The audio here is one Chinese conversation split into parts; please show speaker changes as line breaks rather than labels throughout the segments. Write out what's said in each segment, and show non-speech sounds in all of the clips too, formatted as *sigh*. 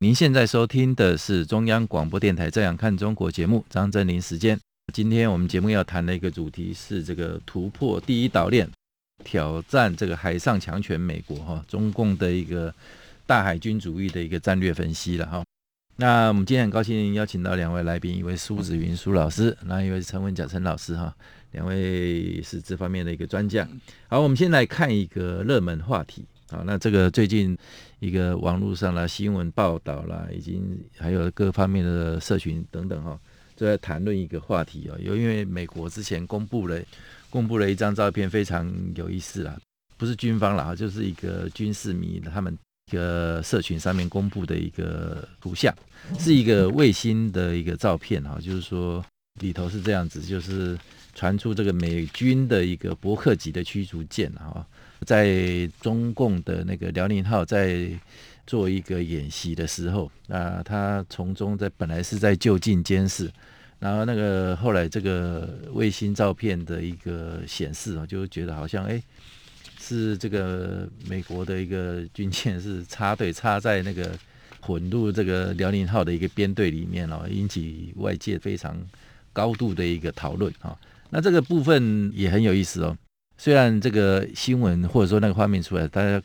您现在收听的是中央广播电台《这样看中国》节目，张正林时间。今天我们节目要谈的一个主题是这个突破第一岛链，挑战这个海上强权美国哈，中共的一个大海军主义的一个战略分析了哈。那我们今天很高兴邀请到两位来宾，一位苏子云苏老师，那一位是陈文甲陈老师哈，两位是这方面的一个专家。好，我们先来看一个热门话题。好，那这个最近一个网络上啦、新闻报道啦，已经还有各方面的社群等等哈，都在谈论一个话题哦。有因为美国之前公布了公布了一张照片，非常有意思啦，不是军方啦，就是一个军事迷他们一个社群上面公布的一个图像，是一个卫星的一个照片哈，就是说里头是这样子，就是传出这个美军的一个伯克级的驱逐舰哈。在中共的那个辽宁号在做一个演习的时候，那他从中在本来是在就近监视，然后那个后来这个卫星照片的一个显示啊，就觉得好像哎，是这个美国的一个军舰是插队插在那个混入这个辽宁号的一个编队里面哦，引起外界非常高度的一个讨论啊。那这个部分也很有意思哦。虽然这个新闻或者说那个画面出来，大家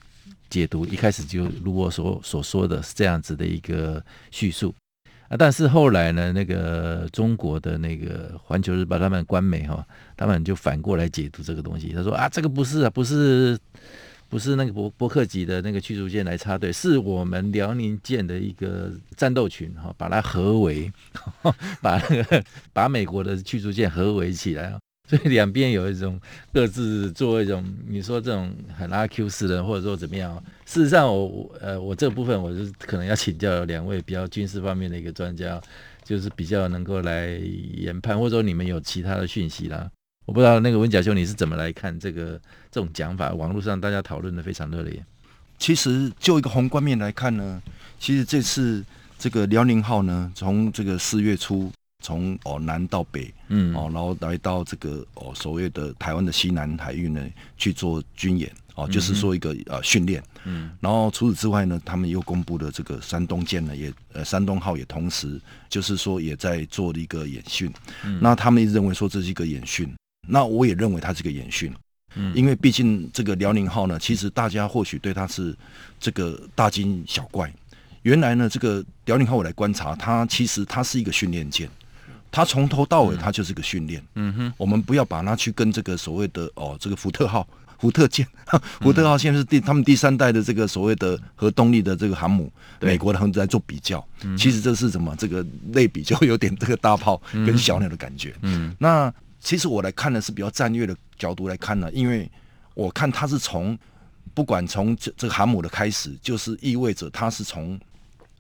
解读一开始就如我所所说的是这样子的一个叙述啊，但是后来呢，那个中国的那个环球日报他们官媒哈，他们就反过来解读这个东西，他说啊，这个不是啊，不是不是那个伯伯克级的那个驱逐舰来插队，是我们辽宁舰的一个战斗群哈，把它合围，*laughs* 把那个把美国的驱逐舰合围起来啊。所以两边有一种各自做一种，你说这种很阿 Q 式的，或者说怎么样？事实上我，我呃，我这部分我是可能要请教两位比较军事方面的一个专家，就是比较能够来研判，或者说你们有其他的讯息啦。我不知道那个文甲兄你是怎么来看这个这种讲法？网络上大家讨论的非常热烈。
其实就一个宏观面来看呢，其实这次这个辽宁号呢，从这个四月初。从哦南到北，嗯。哦，然后来到这个哦所谓的台湾的西南海域呢去做军演哦，就是说一个呃训练，嗯，然后除此之外呢，他们又公布了这个山东舰呢也呃山东号也同时就是说也在做一个演训，嗯，那他们一直认为说这是一个演训，那我也认为它是个演训，嗯，因为毕竟这个辽宁号呢，其实大家或许对它是这个大惊小怪，原来呢这个辽宁号我来观察它，其实它是一个训练舰。它从头到尾，它就是个训练。嗯哼，我们不要把它去跟这个所谓的哦，这个福特号、*laughs* 福特舰、*laughs* 福特号现在是第他们第三代的这个所谓的核动力的这个航母，美国的航母在做比较。其实这是什么？这个类比就有点这个大炮 *laughs* 跟小鸟的感觉。嗯，那其实我来看呢是比较战略的角度来看呢，因为我看它是从不管从这这个航母的开始，就是意味着它是从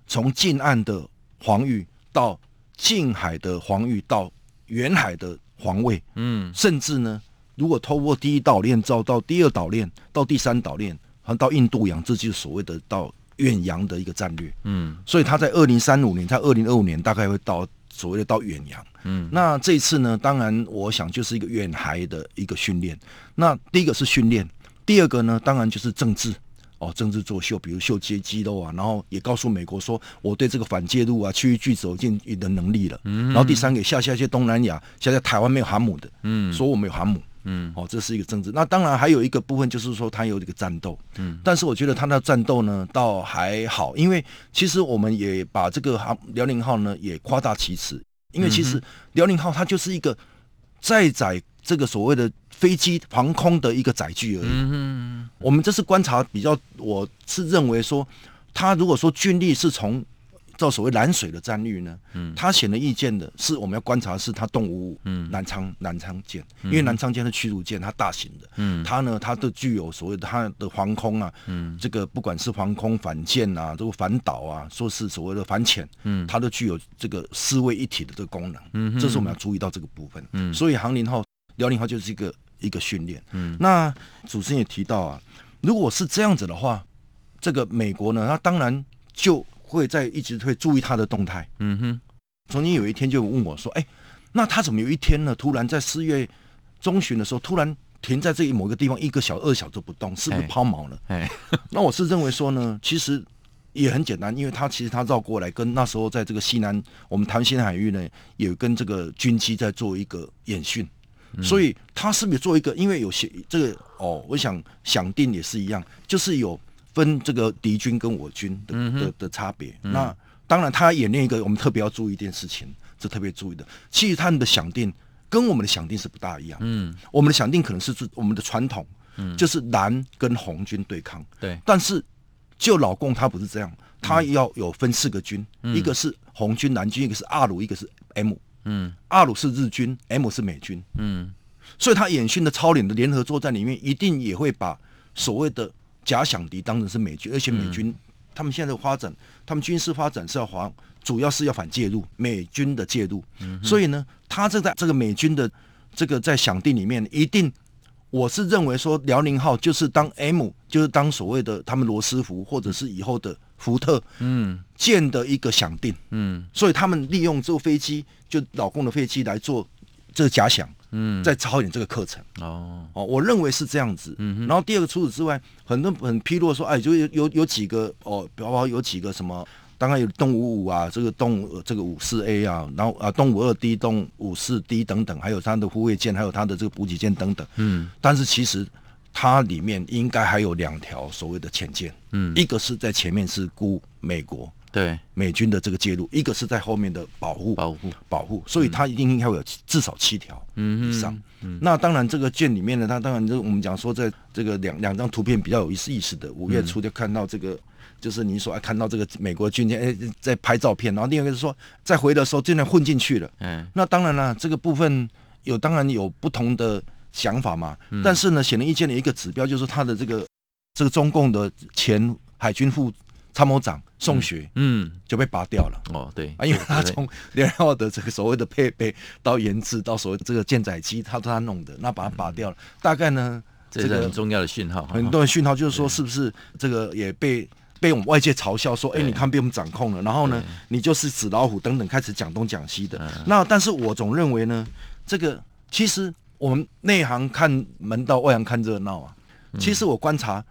从近岸的防御到。近海的防御到远海的防卫，嗯，甚至呢，如果透过第一岛链造到第二岛链，到第三岛链，还到印度洋，这就是所谓的到远洋的一个战略，嗯，所以他在二零三五年，在二零二五年大概会到所谓的到远洋，嗯，那这一次呢，当然我想就是一个远海的一个训练，那第一个是训练，第二个呢，当然就是政治。哦，政治作秀，比如秀肌肌肉啊，然后也告诉美国说，我对这个反介入啊、区域拒守进的能力了。嗯，然后第三个，下下一些东南亚，现在台湾没有航母的，嗯，说我们有航母，嗯，哦，这是一个政治。那当然还有一个部分就是说，它有这个战斗，嗯，但是我觉得它的战斗呢，倒还好，因为其实我们也把这个航辽宁号呢也夸大其词，因为其实辽宁号它就是一个载载这个所谓的。飞机防空的一个载具而已。嗯哼，我们这是观察比较，我是认为说，他如果说军力是从照所谓蓝水的战略呢，嗯，他显而易见的是我们要观察的是它动五五，嗯，南昌南昌舰，因为南昌舰是驱逐舰，它大型的，嗯，它呢它都具有所谓的它的防空啊，嗯，这个不管是防空反舰啊，这个反导啊，说是所谓的反潜，嗯，它都具有这个四位一体的这个功能，嗯，这是我们要注意到这个部分，嗯，所以航林号、辽宁号就是一个一个训练，嗯，那主持人也提到啊，如果是这样子的话，这个美国呢，他当然就。会在一直会注意他的动态。嗯哼，曾经有一天就问我说：“哎，那他怎么有一天呢？突然在四月中旬的时候，突然停在这一某个地方，一个小二小时不动，是不是抛锚了？”哎，*laughs* 那我是认为说呢，其实也很简单，因为他其实他绕过来，跟那时候在这个西南我们台湾西南海域呢，也跟这个军机在做一个演训，嗯、所以他是不是做一个？因为有些这个哦，我想想定也是一样，就是有。分这个敌军跟我军的、嗯、的的差别，嗯、那当然他演练一个，我们特别要注意一件事情，这特别注意的。其实他们的想定跟我们的想定是不大一样。嗯，我们的想定可能是我们的传统，嗯，就是蓝跟红军对抗。对，但是就老共他不是这样，他要有分四个军，嗯、一个是红军蓝军，一个是阿鲁，一个是 M。嗯，阿鲁是日军，M 是美军。嗯，所以他演训的操练的联合作战里面，一定也会把所谓的。假想敌当成是美军，而且美军、嗯、他们现在的发展，他们军事发展是要防，主要是要反介入美军的介入。嗯、所以呢，他这在这个美军的这个在想定里面，一定我是认为说辽宁号就是当 M，就是当所谓的他们罗斯福或者是以后的福特嗯。舰的一个响定嗯，所以他们利用这个飞机就老公的飞机来做这个假想。嗯，在操演这个课程。哦。哦，我认为是这样子。嗯哼，然后第二个除此之外，很多很披露说，哎，就有有有几个哦，包括有几个什么，当然有动五五啊，这个动这个五四 A 啊，然后啊动五二 D、动五四 D 等等，还有它的护卫舰，还有它的这个补给舰等等。嗯，但是其实它里面应该还有两条所谓的潜舰。嗯，一个是在前面是估美国。对美军的这个介入，一个是在后面的保护、保护、保护，所以它一定应该会有至少七条以上。嗯嗯嗯、那当然，这个舰里面呢，它当然就我们讲说，在这个两两张图片比较有意思意思的。五月初就看到这个，嗯、就是你所爱看到这个美国军舰哎在拍照片，然后另外一个是说在回的时候竟然混进去了。嗯，那当然了，这个部分有当然有不同的想法嘛。嗯、但是呢，显而易见的一个指标就是他的这个这个中共的前海军副。参谋长宋学，嗯，就被拔掉了。哦，对啊，因为他从联号的这个所谓的配备到研制到所谓这个舰载机，他都他弄的，那把他拔掉了。大概呢，这个很重要的讯号，很多的讯号就是说，是不是这个也被被我们外界嘲笑说，哎，你看被我们掌控了，然后呢，你就是纸老虎等等，开始讲东讲西的。那但是我总认为呢，这个其实我们内行看门道，外行看热闹啊。其实我观察。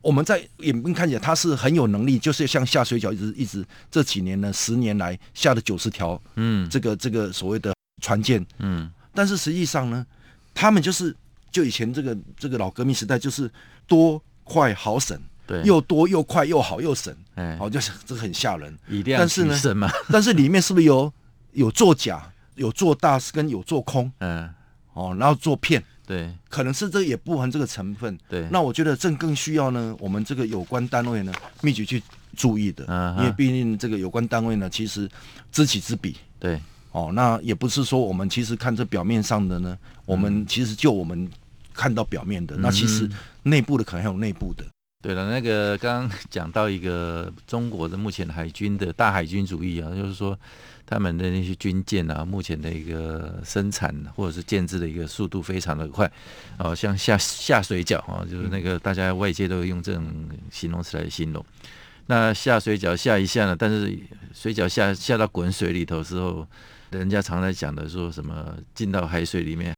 我们在眼边看起来，他是很有能力，就是像下水饺，一直一直这几年呢，十年来下了九十条，嗯，这个这个所谓的船舰，嗯，但是实际上呢，他们就是就以前这个这个老革命时代，就是多快好省，对，又多又快又好又省，哎，好就是这很吓人，以量取胜嘛。*laughs* 但是里面是不是有有作假，有做大跟有做空，嗯，哦，然后做片。对，可能是这也不含这个成分。对，那我觉得这更需要呢，我们这个有关单位呢，密集去注意的。嗯、uh，huh. 因为毕竟这个有关单位呢，其实知己知彼。对，哦，那也不是说我们其实看这表面上的呢，我们其实就我们看到表面的，嗯、那其实内部的可能还有内部的。对了，那个刚刚讲到一个中国的目前海军的大海军主义啊，就是说。他们的那些军舰啊，目前的一个生产或者是建制的一个速度非常的快，哦，像下下水饺啊，就是那个大家外界都用这种形容词来形容。那下水饺下一下呢，但是水饺下下到滚水里头之后，人家常在讲的说什么进到海水里面，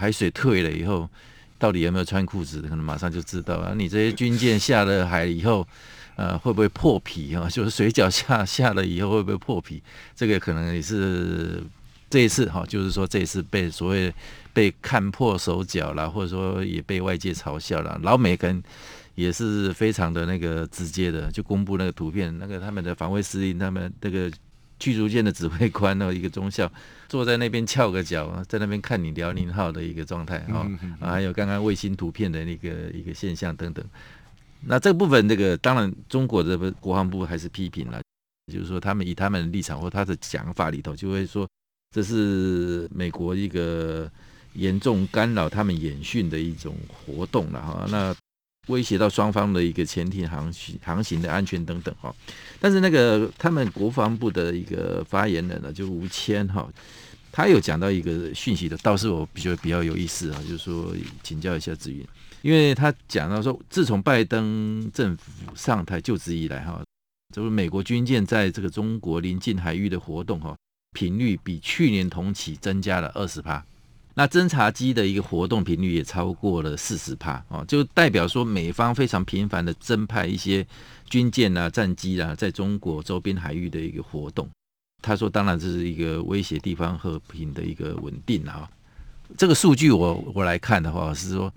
海水退了以后，到底有没有穿裤子，可能马上就知道啊。你这些军舰下了海以后。呃，会不会破皮 *laughs* 啊？就是水饺下下了以后会不会破皮？这个可能也是这一次哈，就是说这一次被所谓被看破手脚了，或者说也被外界嘲笑了。老美跟也是非常的那个直接的，就公布那个图片，那个他们的防卫司令，他们那个驱逐舰的指挥官，呢一个中校坐在那边翘个脚，在那边看你辽宁号的一个状态啊，还有刚刚卫星图片的那个一个现象等等。那这部分，这个当然中国的国防部还是批评了，
就是说他们以他们的立场或他的讲法里头，就会说这是美国一个严重干扰他们演训的一种活动了哈。那威胁到双方的一个潜艇航行航行的安全等等哈。但是那个他们国防部的一个发言人呢，就吴谦哈。他有讲到一个讯息的，倒是我比较比较有意思啊，就是说请教一下子云，因为他讲到说，自从拜登政府上台就职以来哈，就是美国军舰在这个中国临近海域的活动哈，频率比去年同期增加了二十趴，那侦察机的一个活动频率也超过了四十帕啊，就代表说美方非常频繁的增派一些军舰啊、战机啊，在中国周边海域的一个活动。他说：“当然，这是一个威胁地方和平的一个稳定啊。这个数据我我来看的话，是说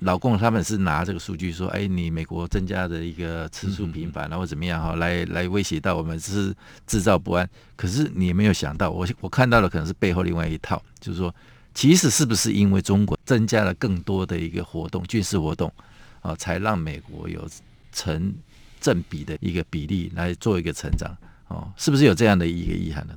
老共他们是拿这个数据说，哎，你美国增加的一个次数频繁，然后怎么样哈，来来威胁到我们，是制造不安。可是你没有想到，我我看到的可能是背后另外一套，就是说，其实是不是因为中国增加了更多的一个活动，军事活动啊，才让美国有成正比的一个比例来做一个成长。”哦，是不是有这样的一个遗憾呢？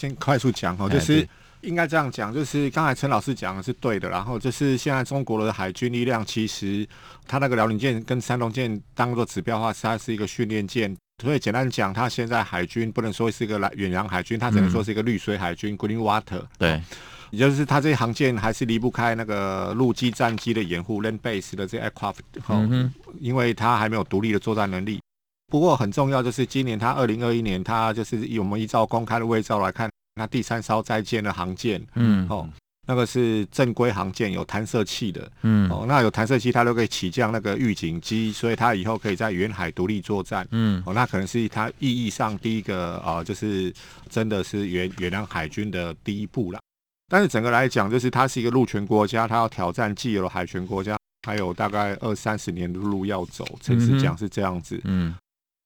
先快速讲哦，就是应该这样讲，就是刚才陈老师讲的是对的。然后就是现在中国的海军力量，其实它那个辽宁舰跟山东舰当做指标的话，它是一个训练舰。所以简单讲，它现在海军不能说是一个远洋海军，它只能说是一个绿水海军 （Green Water）。对，也就是它这些航舰还是离不开那个陆基战机的掩护 （Land Base） 的这 aircraft。嗯，因为它还没有独立的作战能力。不过很重要，就是今年他二零二一年，他就是以我们依照公开的卫照来看，那第三艘在建的航舰，嗯，哦，那个是正规航舰，有弹射器的，嗯，哦，那有弹射器，它都可以起降那个预警机，所以它以后可以在远海独立作战，嗯，哦，那可能是它意义上第一个啊、呃，就是真的是远远洋海军的第一步了。但是整个来讲，就是它是一个陆权国家，它要挑战既有的海权国家，还有大概二三十年的路要走。诚实讲是这样子，嗯。嗯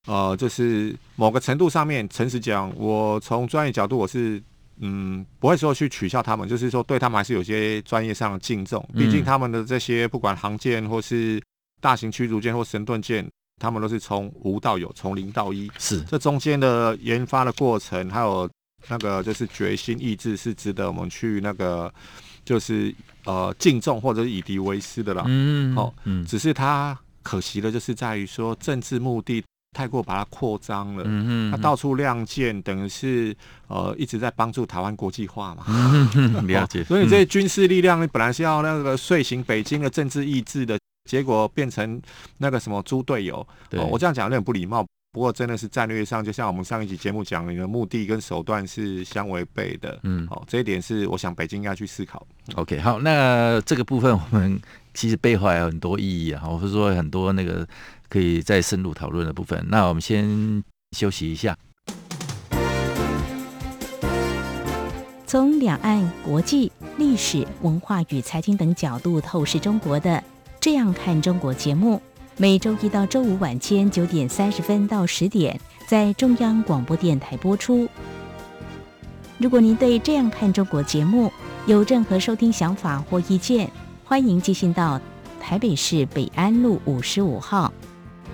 呃，就是某个程度上面，诚实讲，我从专业角度，我是嗯不会说去取笑他们，就是说对他们还是有些专业上的敬重。毕竟他们的这些不管航舰或是大型驱逐舰或神盾舰，他们都是从无到有，从零到一。是这中间的研发的过程，还有那个就是决心意志，是值得我们去那个就是呃敬重或者是以敌为师的啦。嗯，好，嗯，只是他可惜的就是在于说政治目的。太过把它扩张了，嗯，他到处亮剑，等于是呃一直在帮助台湾国际化嘛。嗯、*laughs* 了解。所以这些军事力量本来是要那个遂行北京的政治意志的，结果变成那个什么猪队友。我这样讲有点不礼貌，不过真的是战略上，就像我们上一集节目讲，你的目的跟手段是相违背的。嗯，好、哦，这一点是我想北京应该去思考。
OK，好，那这个部分我们其实背后还有很多意义啊，我是说很多那个。可以再深入讨论的部分，那我们先休息一下。
从两岸、国际、历史文化与财经等角度透视中国的《这样看中国》节目，每周一到周五晚间九点三十分到十点在中央广播电台播出。如果您对《这样看中国》节目有任何收听想法或意见，欢迎寄信到台北市北安路五十五号。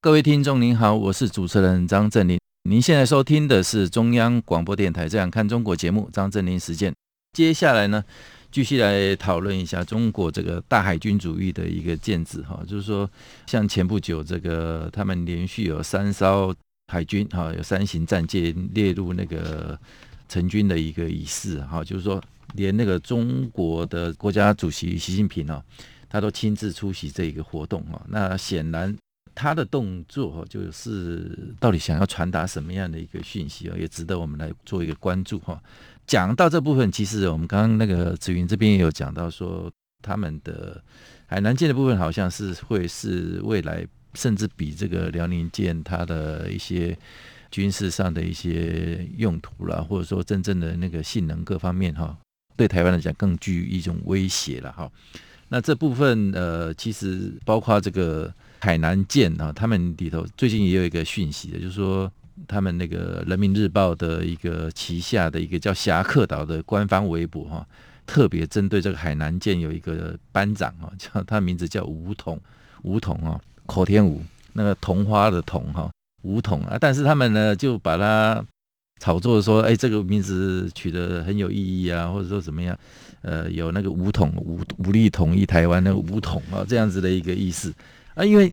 各位听众您好，我是主持人张正林。您现在收听的是中央广播电台《这样看中国》节目，张正霖时间。接下来呢，继续来讨论一下中国这个大海军主义的一个建制哈，就是说，像前不久这个他们连续有三艘海军哈，有三型战舰列入那个成军的一个仪式哈，就是说，连那个中国的国家主席习近平哦，他都亲自出席这一个活动哈。那显然。他的动作就是到底想要传达什么样的一个讯息啊，也值得我们来做一个关注哈。讲到这部分，其实我们刚刚那个子云这边也有讲到说，他们的海南舰的部分好像是会是未来甚至比这个辽宁舰它的一些军事上的一些用途啦，或者说真正的那个性能各方面哈，对台湾来讲更具一种威胁了哈。那这部分呃，其实包括这个海南舰啊，他们里头最近也有一个讯息的，就是说他们那个人民日报的一个旗下的一个叫侠客岛的官方微博哈，特别针对这个海南舰有一个班长啊，叫他名字叫吴桐，吴桐啊，口天吴，那个桐花的桐哈，吴桐啊，但是他们呢就把它炒作说，哎，这个名字取得很有意义啊，或者说怎么样？呃，有那个武统武武力统一台湾那个武统啊，这样子的一个意思。啊，因为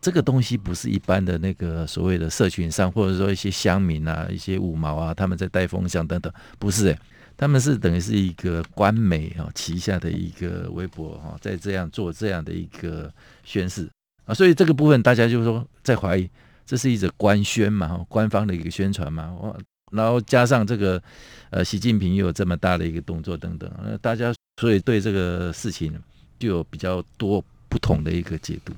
这个东西不是一般的那个所谓的社群上，或者说一些乡民啊、一些五毛啊，他们在带风向等等，不是诶，他们是等于是一个官媒啊旗下的一个微博哈，在这样做这样的一个宣示啊，所以这个部分大家就是说在怀疑，这是一则官宣嘛，官方的一个宣传嘛，我然后加上这个，呃，习近平又有这么大的一个动作等等，那大家所以对这个事情就有比较多不同的一个解读。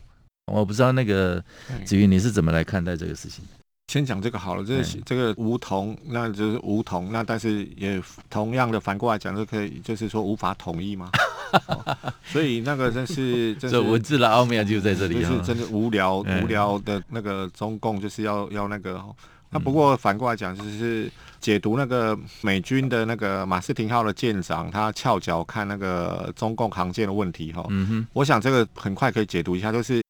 我不知道那个子瑜你是怎么来看待这个事情？
先讲这个好了，这个这个无同，那就是无同，那但是也同样的反过来讲，就可以就是说无法统一嘛。*laughs* 哦、所以那个真是，*laughs* 这是
文字的奥妙就在这里，
就是真的无聊 *laughs* 无聊的那个中共就是要要那个。那不过反过来讲，就是解读那个美军的那个马斯廷号的舰长，他翘脚看那个中共航舰的问题哈。嗯哼，我想这个很快可以解读一下，就是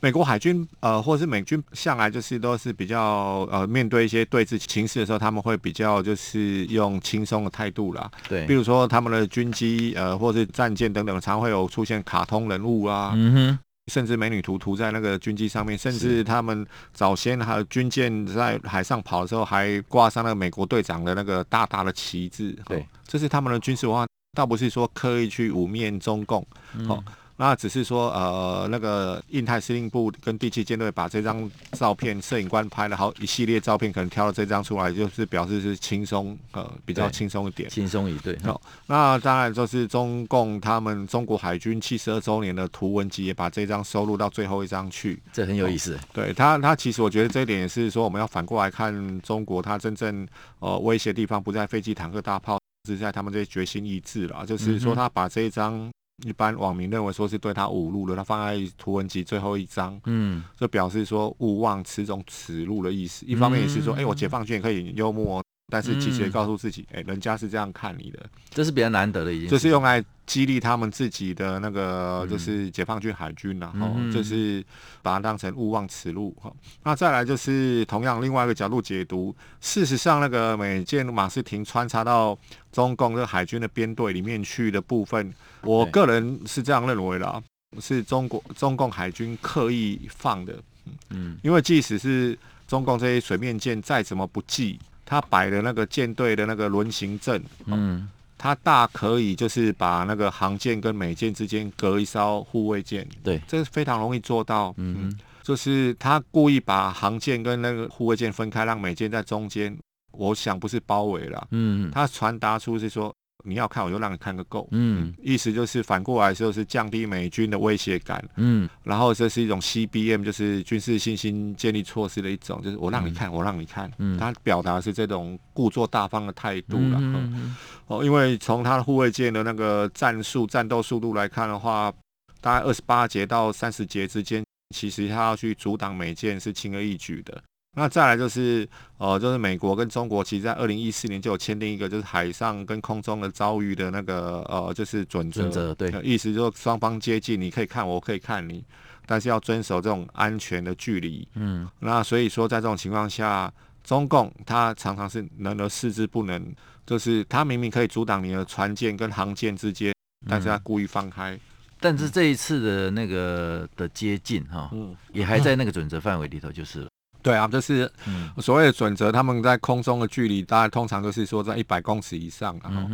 美国海军呃，或者是美军向来就是都是比较呃，面对一些对峙情势的时候，他们会比较就是用轻松的态度啦。
对，
比如说他们的军机呃，或者是战舰等等，常会有出现卡通人物啊。嗯哼。甚至美女图涂在那个军机上面，甚至他们早先还有军舰在海上跑的时候，还挂上了美国队长的那个大大的旗帜。对，这是他们的军事文化，倒不是说刻意去污蔑中共。嗯那只是说，呃，那个印太司令部跟第七舰队把这张照片，摄影官拍了好一系列照片，可能挑了这张出来，就是表示是轻松，呃，比较轻松一点，
轻松一对。
好，那当然就是中共他们中国海军七十二周年的图文集也把这张收录到最后一张去，
这很有意思。
对他，他其实我觉得这一点也是说，我们要反过来看中国，他真正呃威胁地方不在飞机、坦克、大炮，是在他们这些决心意志了，就是说他把这一张。一般网民认为说是对他侮辱了，他放在图文集最后一张，嗯，就表示说勿忘此种耻辱的意思。一方面也是说，哎、欸，我解放军也可以幽默，但是其实也告诉自己，哎、欸，人家是这样看你的，
这是比较难得的一件事，
就是用来。激励他们自己的那个就是解放军海军，然后就是把它当成勿忘此路哈。那再来就是同样另外一个角度解读，事实上那个美舰马斯廷穿插到中共这个海军的编队里面去的部分，我个人是这样认为的，是中国中共海军刻意放的。嗯，因为即使是中共这些水面舰再怎么不济，他摆的那个舰队的那个轮行阵，嗯。他大可以就是把那个航舰跟美舰之间隔一艘护卫舰，
对，
这是非常容易做到。嗯，嗯，就是他故意把航舰跟那个护卫舰分开，让美舰在中间。我想不是包围了，嗯，他传达出是说。你要看，我就让你看个够。嗯，意思就是反过来就是降低美军的威胁感。嗯，然后这是一种 CBM，就是军事信心建立措施的一种，就是我让你看，嗯、我让你看。嗯，他表达是这种故作大方的态度了。嗯哦，因为从他的护卫舰的那个战术、战斗速度来看的话，大概二十八节到三十节之间，其实他要去阻挡美舰是轻而易举的。那再来就是，呃，就是美国跟中国，其实在二零一四年就有签订一个，就是海上跟空中的遭遇的那个，呃，就是准则。准则对，意思就是双方接近，你可以看我，我可以看你，但是要遵守这种安全的距离。嗯。那所以说，在这种情况下，中共他常常是能而示之不能，就是他明明可以阻挡你的船舰跟航舰之间，但是他故意放开。嗯、
但是这一次的那个的接近哈，嗯，也还在那个准则范围里头，就是了。
对啊，就是所谓的准则，他们在空中的距离，大概通常都是说在一百公尺以上，然后，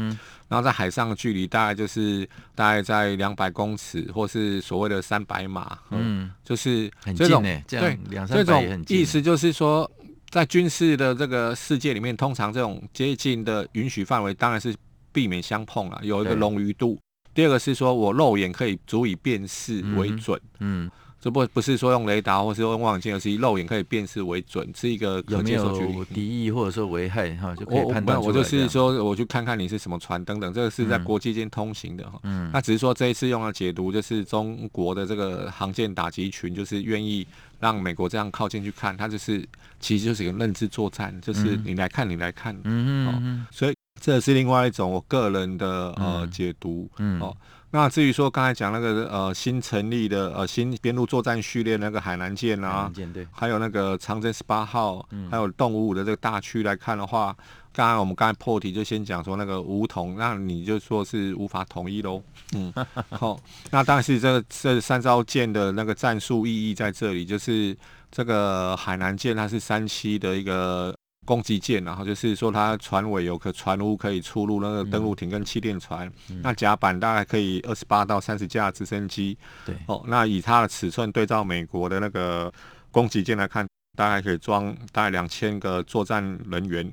然后在海上的距离大概就是大概在两百公尺，或是所谓的三百码，嗯，就是这种对两三百也很近。意思就是说，在军事的这个世界里面，通常这种接近的允许范围，当然是避免相碰了，有一个冗余度。第二个是说我肉眼可以足以辨识为准，嗯。这不不是说用雷达或是用望远镜，而是以肉眼可以辨识为准，是一个。
有没有敌意或者说危害哈，就可以判断。
我就是说，我去看看你是什么船等等，这个是在国际间通行的哈。嗯，那只是说这一次用了解读，就是中国的这个航舰打击群，就是愿意让美国这样靠近去看，它就是其实就是一个认知作战，就是你来看，你来看。嗯嗯嗯。所以这是另外一种我个人的呃解读。嗯。哦。那至于说刚才讲那个呃新成立的呃新编入作战序列那个海南舰啊，还有那个长征十八号，嗯、还有动五五的这个大区来看的话，刚刚我们刚才破题就先讲说那个武统，那你就说是无法统一喽，嗯，*laughs* 好，那当然是这个这三艘舰的那个战术意义在这里，就是这个海南舰它是三栖的一个。攻击舰，然后就是说它船尾有个船坞可以出入那个登陆艇跟气垫船，嗯、那甲板大概可以二十八到三十架直升机。对，哦，那以它的尺寸对照美国的那个攻击舰来看，大概可以装大概两千个作战人员，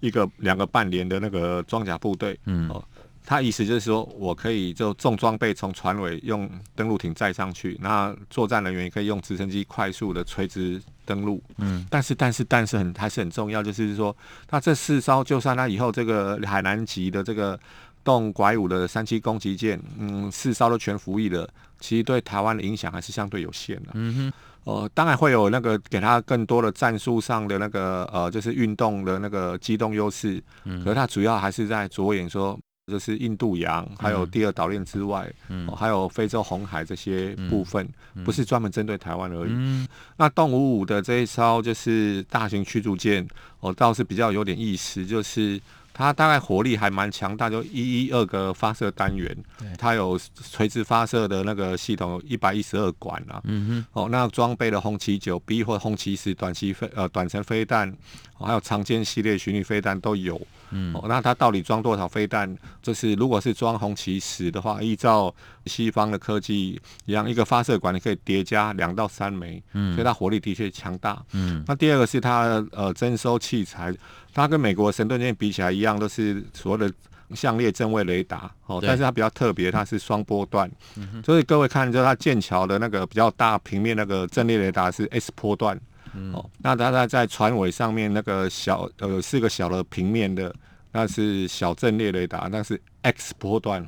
一个两个半连的那个装甲部队。嗯，哦。他意思就是说，我可以就重装备从船尾用登陆艇载上去，那作战人员也可以用直升机快速的垂直登陆。嗯，但是但是但是很还是很重要，就是说，那这四艘就算他以后这个海南级的这个动拐五的三栖攻击舰，嗯，四艘都全服役了，其实对台湾的影响还是相对有限的。嗯哼，呃，当然会有那个给他更多的战术上的那个呃，就是运动的那个机动优势。嗯，可是他主要还是在着眼说。就是印度洋，还有第二岛链之外，嗯，还有非洲红海这些部分，不是专门针对台湾而已。嗯、那动五五的这一艘就是大型驱逐舰，我倒是比较有点意思，就是。它大概火力还蛮强大，就一一二个发射单元，它有垂直发射的那个系统，一百一十二管啊。嗯哼。哦，那装备的红旗九 B 或红旗十短期飞呃短程飞弹，还有长剑系列巡弋飞弹都有。嗯。哦，那它到底装多少飞弹？就是如果是装红旗十的话，依照西方的科技一样，一个发射管你可以叠加两到三枚。嗯。所以它火力的确强大。嗯。那第二个是它呃征收器材。它跟美国神盾舰比起来一样，都是所谓的相列正位雷达哦，但是它比较特别，它是双波段，嗯、所以各位看，就它剑桥的那个比较大平面那个阵列雷达是 S 波段，嗯、哦，那它在在船尾上面那个小呃四个小的平面的，那是小阵列雷达，那是 X 波段，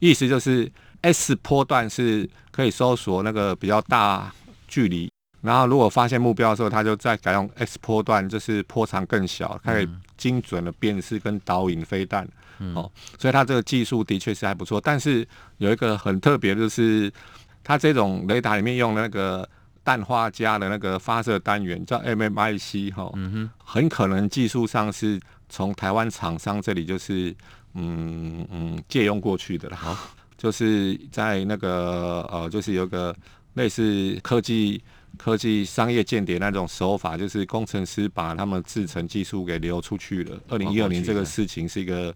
意思就是 S 波段是可以搜索那个比较大距离。然后，如果发现目标的时候，它就再改用 X 波段，就是波长更小，可以精准的辨识跟导引飞弹。嗯、哦，所以它这个技术的确是还不错。但是有一个很特别，就是它这种雷达里面用的那个氮化镓的那个发射单元叫 MMIC 哈、哦，嗯、哼很可能技术上是从台湾厂商这里就是嗯嗯借用过去的了。好、哦，就是在那个呃，就是有个类似科技。科技商业间谍那种手法，就是工程师把他们制成技术给流出去了。二零一二年这个事情是一个，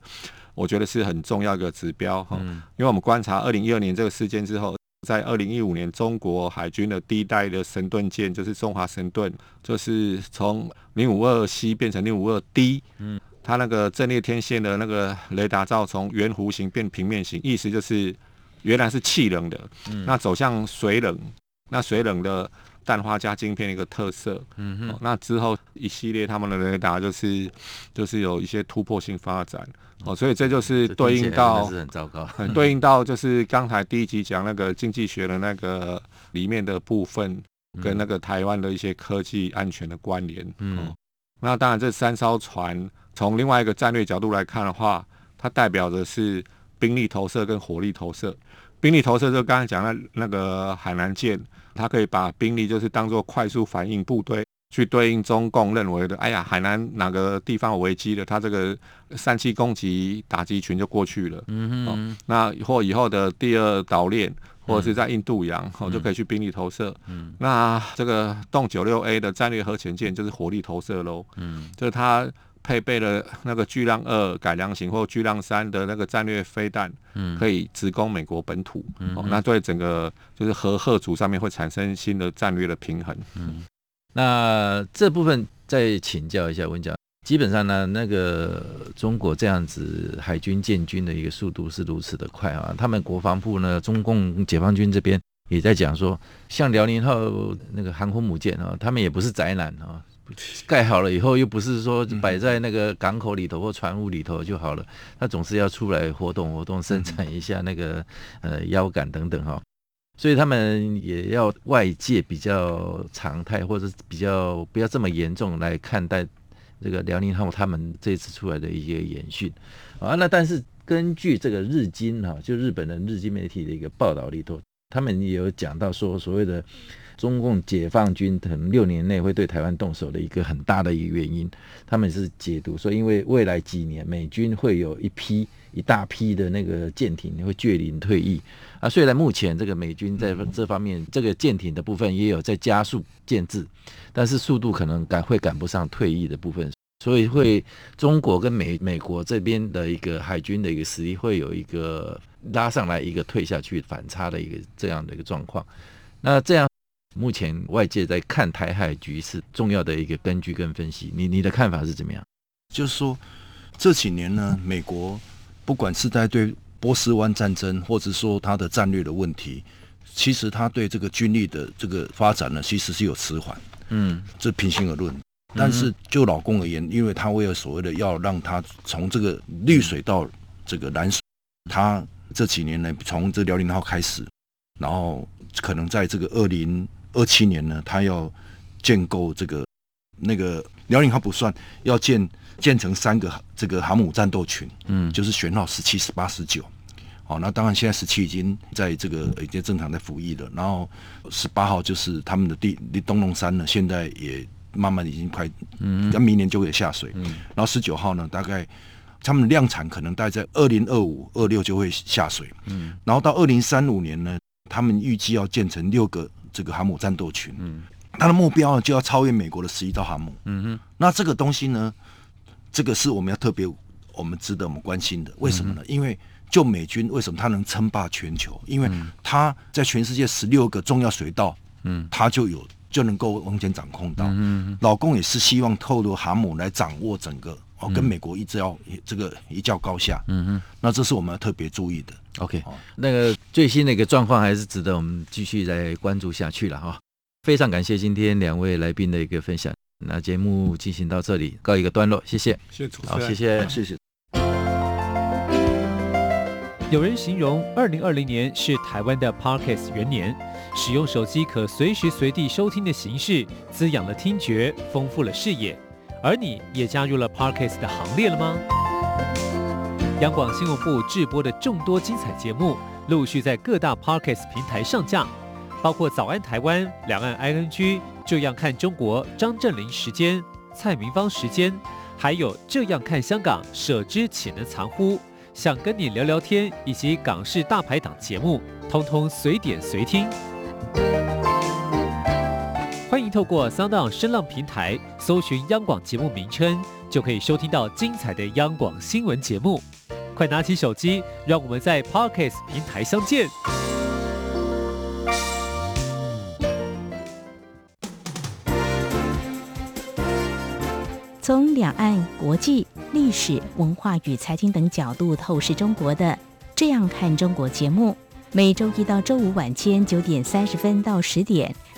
我觉得是很重要一个指标哈。嗯、因为我们观察二零一二年这个事件之后，在二零一五年，中国海军的第一代的神盾舰就是中华神盾，就是从零五二 C 变成零五二 D。嗯，它那个阵列天线的那个雷达罩从圆弧形变平面形，意思就是原来是气冷的，嗯、那走向水冷，那水冷的。氮化镓晶片的一个特色，嗯哼、哦，那之后一系列他们的雷达就是就是有一些突破性发展，哦，所以这就是对应到
是很糟糕，*laughs*
对应到就是刚才第一集讲那个经济学的那个里面的部分，跟那个台湾的一些科技安全的关联，嗯、哦，那当然这三艘船从另外一个战略角度来看的话，它代表的是兵力投射跟火力投射，兵力投射就刚才讲的那个海南舰。他可以把兵力就是当做快速反应部队去对应中共认为的，哎呀，海南哪个地方有危机了，他这个三七攻击打击群就过去了。嗯哼、哦，那或以后的第二岛链或者是在印度洋，我、就可以去兵力投射。嗯，那这个动九六 A 的战略核潜舰就是火力投射喽。嗯，就是它。配备了那个巨浪二改良型或巨浪三的那个战略飞弹，嗯，可以直攻美国本土，嗯，哦，那对整个就是核核组上面会产生新的战略的平衡。嗯，
那这部分再请教一下文讲，基本上呢，那个中国这样子海军建军的一个速度是如此的快啊，他们国防部呢，中共解放军这边也在讲说，像辽宁号那个航空母舰啊，他们也不是宅男啊，盖好了以后又不是说摆在那个港口里头或船坞里头就好了，他总是要出来活动活动，生产一下那个 *laughs* 呃腰杆等等哈，所以他们也要外界比较常态或者比较不要这么严重来看待这个辽宁号他们这次出来的一些演训啊，那但是根据这个日经哈，就日本的日经媒体的一个报道里头。他们也有讲到说，所谓的中共解放军可能六年内会对台湾动手的一个很大的一个原因，他们是解读说，因为未来几年美军会有一批一大批的那个舰艇会届临退役啊。虽然目前这个美军在这方面这个舰艇的部分也有在加速建制，但是速度可能赶会赶不上退役的部分。所以会中国跟美美国这边的一个海军的一个实力会有一个拉上来，一个退下去反差的一个这样的一个状况。那这样目前外界在看台海局势重要的一个根据跟分析，你你的看法是怎么样？
就是说这几年呢，美国不管是在对波斯湾战争，或者说它的战略的问题，其实它对这个军力的这个发展呢，其实是有迟缓。嗯，这平心而论。但是就老公而言，因为他为了所谓的要让他从这个绿水到这个蓝水，他这几年呢，从这辽宁号开始，然后可能在这个二零二七年呢，他要建构这个那个辽宁号不算，要建建成三个这个航母战斗群，嗯，就是舷号十七、十八、十九。好，那当然现在十七已经在这个已经正常在服役了，然后十八号就是他们的第东龙山呢，现在也。慢慢已经快，嗯，要明年就会下水，嗯，然后十九号呢，大概他们量产可能大概在二零二五、二六就会下水，嗯，然后到二零三五年呢，他们预计要建成六个这个航母战斗群，嗯，他的目标呢就要超越美国的十一艘航母，嗯哼，那这个东西呢，这个是我们要特别我们值得我们关心的，为什么呢？嗯、因为就美军为什么它能称霸全球？因为它在全世界十六个重要水道，嗯，他就有。就能够完全掌控到。嗯嗯，老共也是希望透过航母来掌握整个哦，跟美国一直要这个一较高下。嗯嗯，那这是我们要特别注意的。
OK，那个最新的一个状况还是值得我们继续再关注下去了哈。非常感谢今天两位来宾的一个分享。那节目进行到这里告一个段落，谢谢。
谢谢主持人。
好，谢谢，谢谢。
有人形容二零二零年是台湾的 Podcast 元年，使用手机可随时随地收听的形式，滋养了听觉，丰富了视野。而你也加入了 Parkes 的行列了吗？央广新闻部制播的众多精彩节目，陆续在各大 Parkes 平台上架，包括《早安台湾》、《两岸 ING》、《这样看中国》、张振霖时间、蔡明芳时间，还有《这样看香港》、舍之岂能藏乎？想跟你聊聊天，以及港式大排档节目，通通随点随听。欢迎透过 SoundOn 声浪平台搜寻央广节目名称，就可以收听到精彩的央广新闻节目。快拿起手机，让我们在 Podcast 平台相见。
从两岸国际。历史文化与财经等角度透视中国的《这样看中国》节目，每周一到周五晚间九点三十分到十点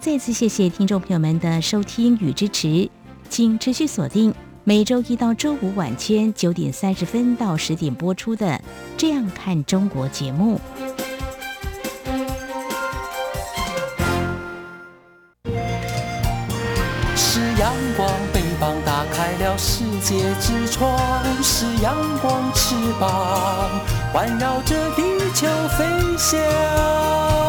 再次谢谢听众朋友们的收听与支持，请持续锁定每周一到周五晚间九点三十分到十点播出的《这样看中国》节目。
是阳光翅膀打开了世界之窗是阳光翅膀，环绕着地球飞翔。